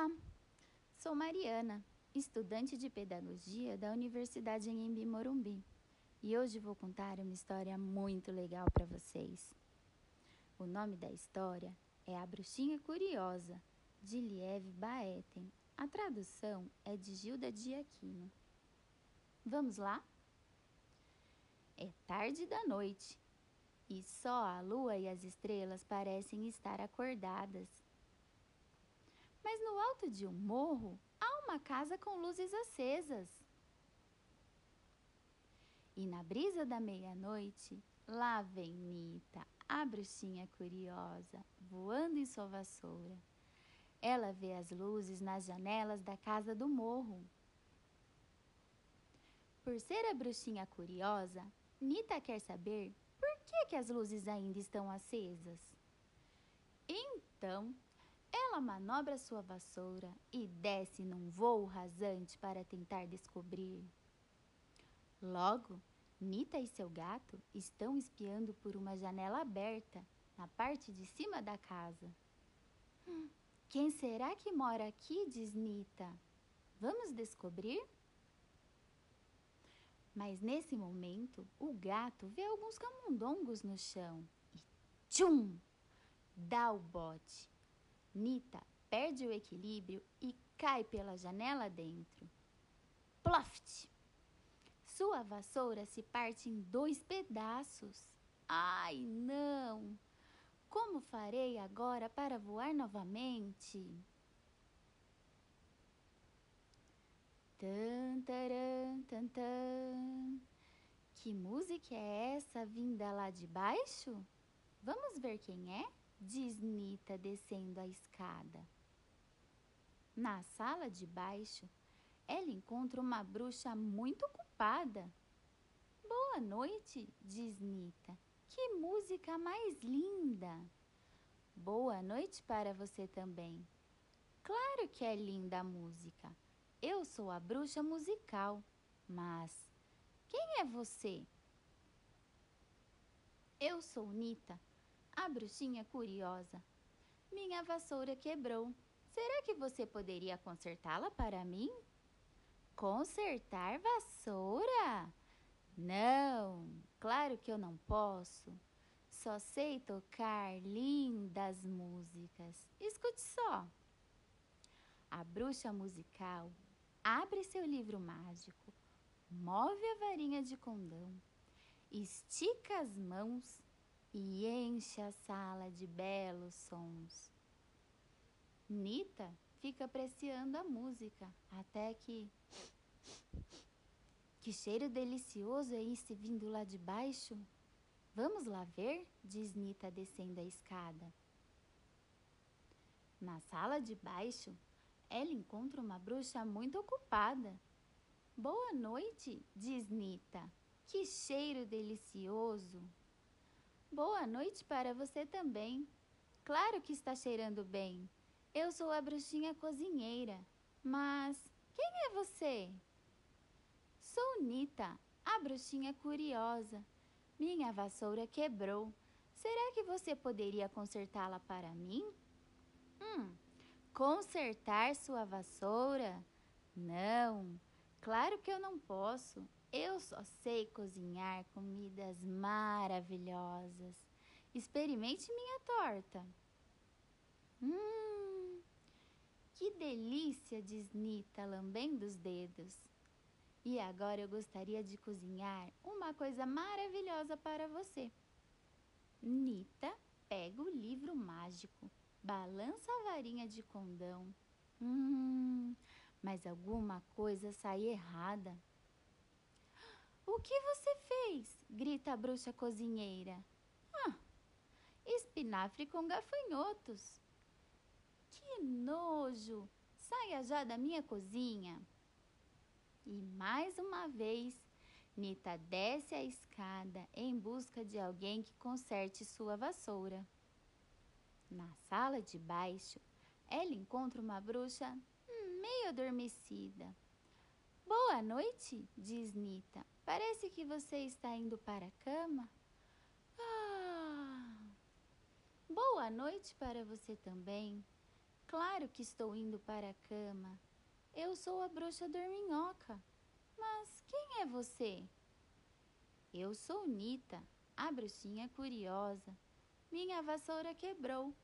Olá, sou Mariana, estudante de pedagogia da Universidade Embi Morumbi, e hoje vou contar uma história muito legal para vocês. O nome da história é A Bruxinha Curiosa, de Lieve Baeten. A tradução é de Gilda de Aquino. Vamos lá? É tarde da noite e só a lua e as estrelas parecem estar acordadas. Mas no alto de um morro há uma casa com luzes acesas. E na brisa da meia-noite, lá vem Nita, a bruxinha curiosa, voando em sua vassoura. Ela vê as luzes nas janelas da casa do morro. Por ser a bruxinha curiosa, Nita quer saber por que, que as luzes ainda estão acesas. Então, ela manobra sua vassoura e desce num voo rasante para tentar descobrir. Logo, Nita e seu gato estão espiando por uma janela aberta na parte de cima da casa. Hum, quem será que mora aqui? diz Nita. Vamos descobrir? Mas nesse momento, o gato vê alguns camundongos no chão e tchum! Dá o bote. Nita perde o equilíbrio e cai pela janela dentro. Ploft! Sua vassoura se parte em dois pedaços. Ai, não! Como farei agora para voar novamente? Tan, taran, tan, tan. Que música é essa vinda lá de baixo? Vamos ver quem é? Diz Nita descendo a escada. Na sala de baixo, ela encontra uma bruxa muito ocupada. Boa noite, diz Nita. Que música mais linda! Boa noite para você também. Claro que é linda a música. Eu sou a bruxa musical, mas quem é você? Eu sou Nita, a bruxinha curiosa. Minha vassoura quebrou. Será que você poderia consertá-la para mim? Consertar vassoura? Não, claro que eu não posso. Só sei tocar lindas músicas. Escute só. A bruxa musical abre seu livro mágico, move a varinha de condão, estica as mãos e enche a sala de belos sons. Nita fica apreciando a música até que. Que cheiro delicioso é esse vindo lá de baixo? Vamos lá ver? diz Nita descendo a escada. Na sala de baixo, ela encontra uma bruxa muito ocupada. Boa noite, diz Nita. Que cheiro delicioso! Boa noite para você também. Claro que está cheirando bem. Eu sou a bruxinha cozinheira. Mas quem é você? Sou Nita, a bruxinha curiosa. Minha vassoura quebrou. Será que você poderia consertá-la para mim? Hum, Consertar sua vassoura? Não, claro que eu não posso. Eu só sei cozinhar comidas maravilhosas. Experimente minha torta. Hum, que delícia, diz Nita, lambendo os dedos. E agora eu gostaria de cozinhar uma coisa maravilhosa para você. Nita pega o livro mágico balança a varinha de condão. Hum, mas alguma coisa sai errada. O que você fez? grita a bruxa cozinheira. Ah, espinafre com gafanhotos. Que nojo! Saia já da minha cozinha. E mais uma vez, Nita desce a escada em busca de alguém que conserte sua vassoura. Na sala de baixo, ela encontra uma bruxa meio adormecida. Boa noite, diz Nita. Parece que você está indo para a cama. Ah! Boa noite para você também. Claro que estou indo para a cama. Eu sou a bruxa dorminhoca. Mas quem é você? Eu sou Nita, a bruxinha curiosa. Minha vassoura quebrou.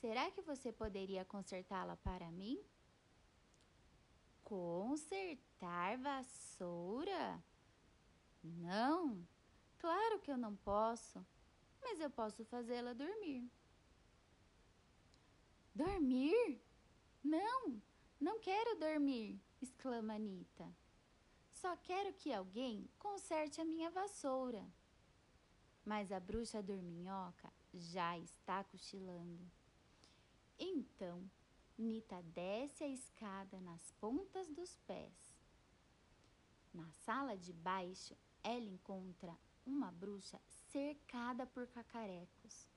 Será que você poderia consertá-la para mim? Consertar vassoura? Não, claro que eu não posso, mas eu posso fazê-la dormir. Dormir? Não, não quero dormir, exclama Anita. Só quero que alguém conserte a minha vassoura. Mas a bruxa dorminhoca já está cochilando. Então, Nita desce a escada nas pontas dos pés. Na sala de baixo, ela encontra uma bruxa cercada por cacarecos.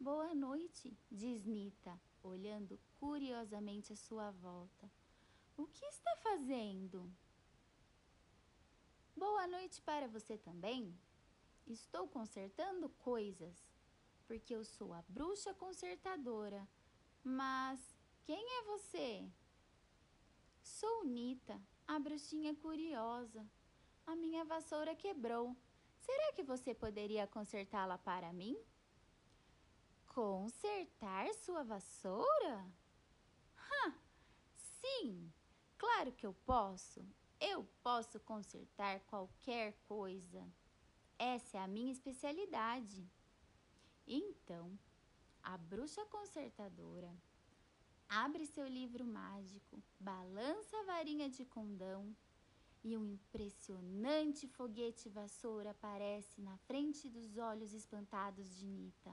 Boa noite, diz Nita, olhando curiosamente à sua volta. O que está fazendo? Boa noite para você também. Estou consertando coisas, porque eu sou a bruxa consertadora. Mas quem é você? Sou Nita, a bruxinha curiosa. A minha vassoura quebrou. Será que você poderia consertá-la para mim? Consertar sua vassoura? Hã, sim, claro que eu posso. Eu posso consertar qualquer coisa. Essa é a minha especialidade. Então, a bruxa consertadora abre seu livro mágico, balança a varinha de condão e um impressionante foguete vassoura aparece na frente dos olhos espantados de Nita.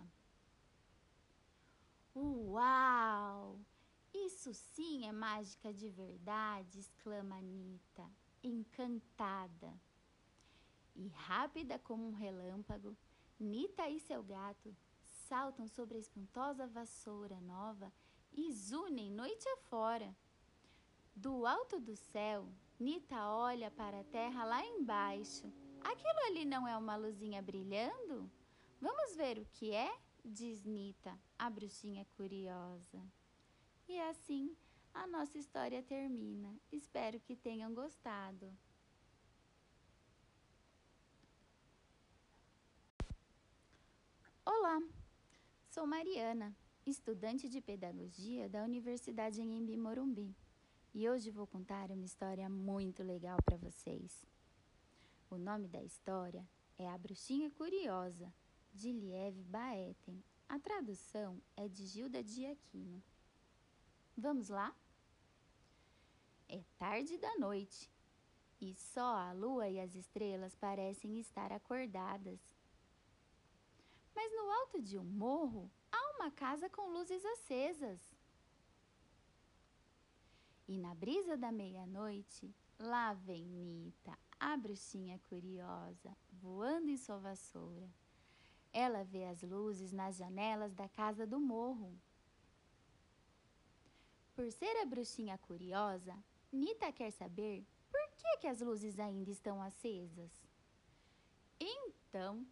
Uau! Isso sim é mágica de verdade! exclama Nita, encantada. E rápida como um relâmpago, Nita e seu gato saltam sobre a espantosa vassoura nova e zunem noite afora. Do alto do céu, Nita olha para a terra lá embaixo. Aquilo ali não é uma luzinha brilhando? Vamos ver o que é? diz Nita, a bruxinha curiosa. E assim a nossa história termina. Espero que tenham gostado. Olá, sou Mariana, estudante de pedagogia da Universidade Embi Morumbi, e hoje vou contar uma história muito legal para vocês. O nome da história é A Bruxinha Curiosa de Liev Baeten. A tradução é de Gilda de Aquino. Vamos lá? É tarde da noite e só a lua e as estrelas parecem estar acordadas. Mas no alto de um morro há uma casa com luzes acesas. E na brisa da meia-noite, lá vem Nita, a bruxinha curiosa, voando em sua vassoura. Ela vê as luzes nas janelas da casa do morro. Por ser a bruxinha curiosa, Nita quer saber por que, que as luzes ainda estão acesas. Então,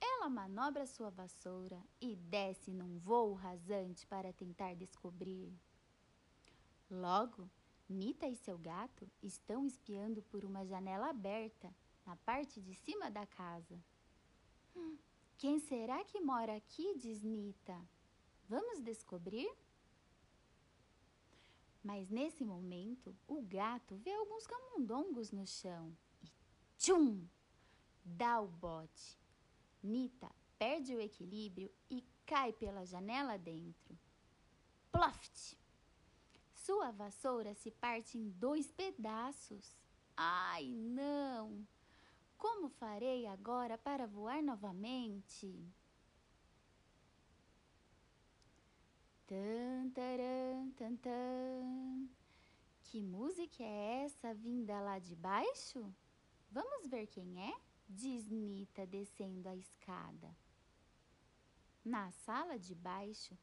ela manobra sua vassoura e desce num voo rasante para tentar descobrir. Logo, Nita e seu gato estão espiando por uma janela aberta na parte de cima da casa. Hum, quem será que mora aqui? diz Nita. Vamos descobrir? Mas nesse momento, o gato vê alguns camundongos no chão e tchum! Dá o bote. Nita perde o equilíbrio e cai pela janela dentro. Ploft! Sua vassoura se parte em dois pedaços. Ai, não! Como farei agora para voar novamente? Tan, taran, tan, tan. Que música é essa vinda lá de baixo? Vamos ver quem é? Diz Nita descendo a escada. Na sala de baixo,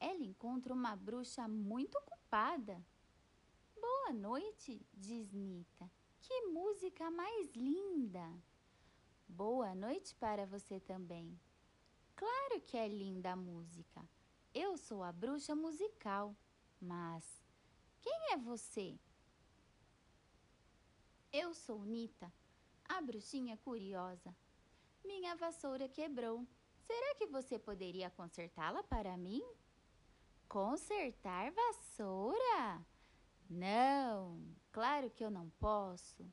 ela encontra uma bruxa muito ocupada. Boa noite, diz Nita. Que música mais linda! Boa noite para você também. Claro que é linda a música. Eu sou a bruxa musical. Mas quem é você? Eu sou Nita, a bruxinha curiosa. Minha vassoura quebrou. Será que você poderia consertá-la para mim? Consertar vassoura? Não, claro que eu não posso.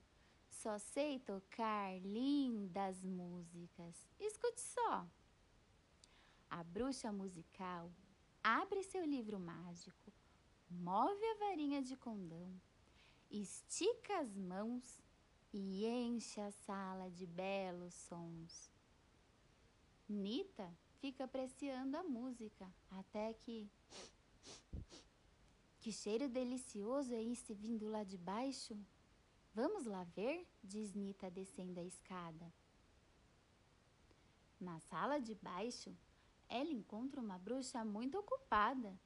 Só sei tocar lindas músicas. Escute só. A bruxa musical abre seu livro mágico, move a varinha de condão estica as mãos e enche a sala de belos sons. Nita fica apreciando a música até que. Que cheiro delicioso é esse vindo lá de baixo? Vamos lá ver? diz Nita descendo a escada. Na sala de baixo, ela encontra uma bruxa muito ocupada.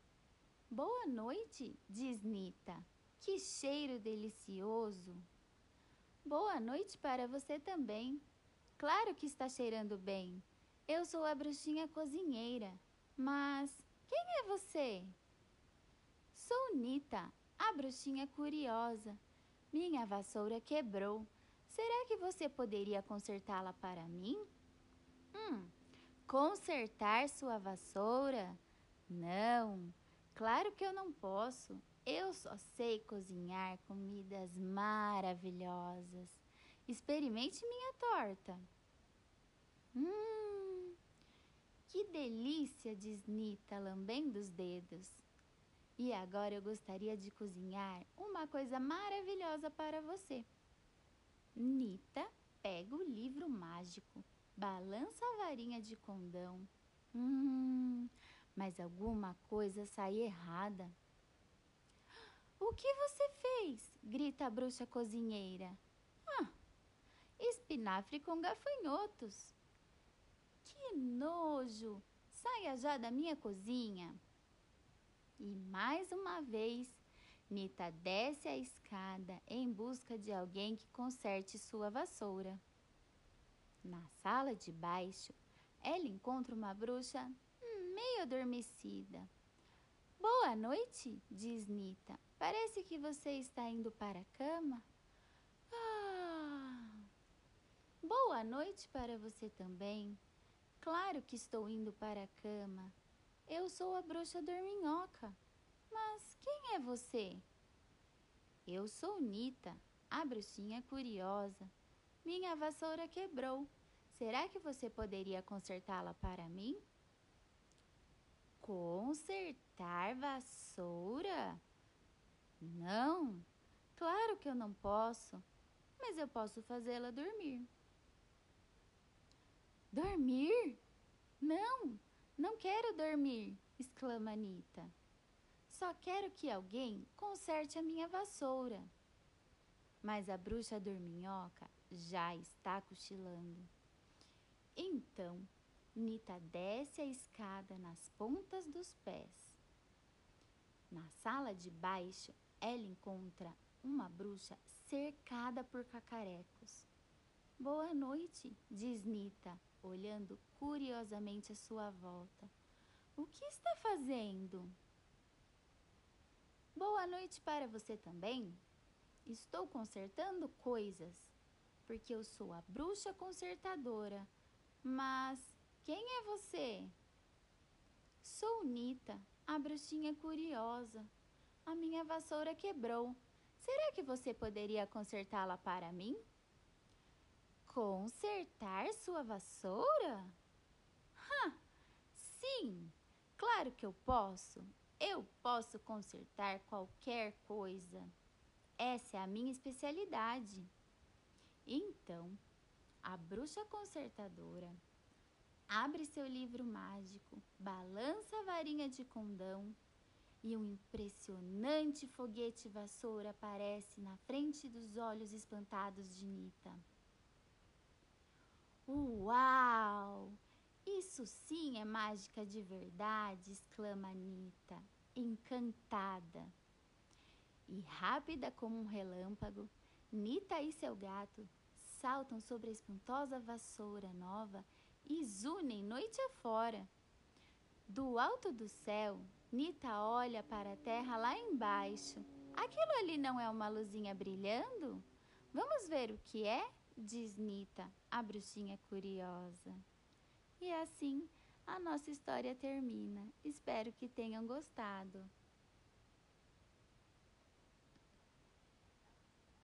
Boa noite, diz Nita. Que cheiro delicioso! Boa noite para você também. Claro que está cheirando bem. Eu sou a bruxinha cozinheira. Mas quem é você? Sou Nita, a bruxinha curiosa. Minha vassoura quebrou. Será que você poderia consertá-la para mim? Hum, consertar sua vassoura? Não, claro que eu não posso. Eu só sei cozinhar comidas maravilhosas. Experimente minha torta. Hum, que delícia, diz Nita, lambendo os dedos. E agora eu gostaria de cozinhar uma coisa maravilhosa para você. Nita pega o livro mágico, balança a varinha de condão. Hum, mas alguma coisa sai errada. O que você fez? grita a bruxa cozinheira. Ah, espinafre com gafanhotos. Que nojo! Saia já da minha cozinha. E mais uma vez, Nita desce a escada em busca de alguém que conserte sua vassoura. Na sala de baixo, ela encontra uma bruxa meio adormecida. Boa noite, diz Nita. Parece que você está indo para a cama. Ah! Boa noite para você também. Claro que estou indo para a cama. Eu sou a bruxa dorminhoca. Mas quem é você? Eu sou Nita, a bruxinha curiosa. Minha vassoura quebrou. Será que você poderia consertá-la para mim? Consertar vassoura? Não, claro que eu não posso, mas eu posso fazê-la dormir. Dormir? Não, não quero dormir, exclama Anita. Só quero que alguém conserte a minha vassoura. Mas a bruxa dorminhoca já está cochilando. Então, Nita desce a escada nas pontas dos pés. Na sala de baixo, ela encontra uma bruxa cercada por cacarecos. Boa noite, diz Nita, olhando curiosamente à sua volta. O que está fazendo? Boa noite para você também. Estou consertando coisas, porque eu sou a bruxa consertadora. Mas quem é você? Sou Nita, a bruxinha curiosa. A minha vassoura quebrou. Será que você poderia consertá-la para mim? Consertar sua vassoura? Hã, sim, claro que eu posso. Eu posso consertar qualquer coisa. Essa é a minha especialidade. Então, a bruxa consertadora abre seu livro mágico, balança a varinha de condão e um impressionante foguete vassoura aparece na frente dos olhos espantados de Nita. Uau! Isso sim é mágica de verdade! exclama Nita, encantada. E rápida como um relâmpago, Nita e seu gato saltam sobre a espantosa vassoura nova e zunem noite afora. Do alto do céu, Nita olha para a terra lá embaixo. Aquilo ali não é uma luzinha brilhando? Vamos ver o que é? Diz Nita, a bruxinha curiosa. E assim a nossa história termina. Espero que tenham gostado.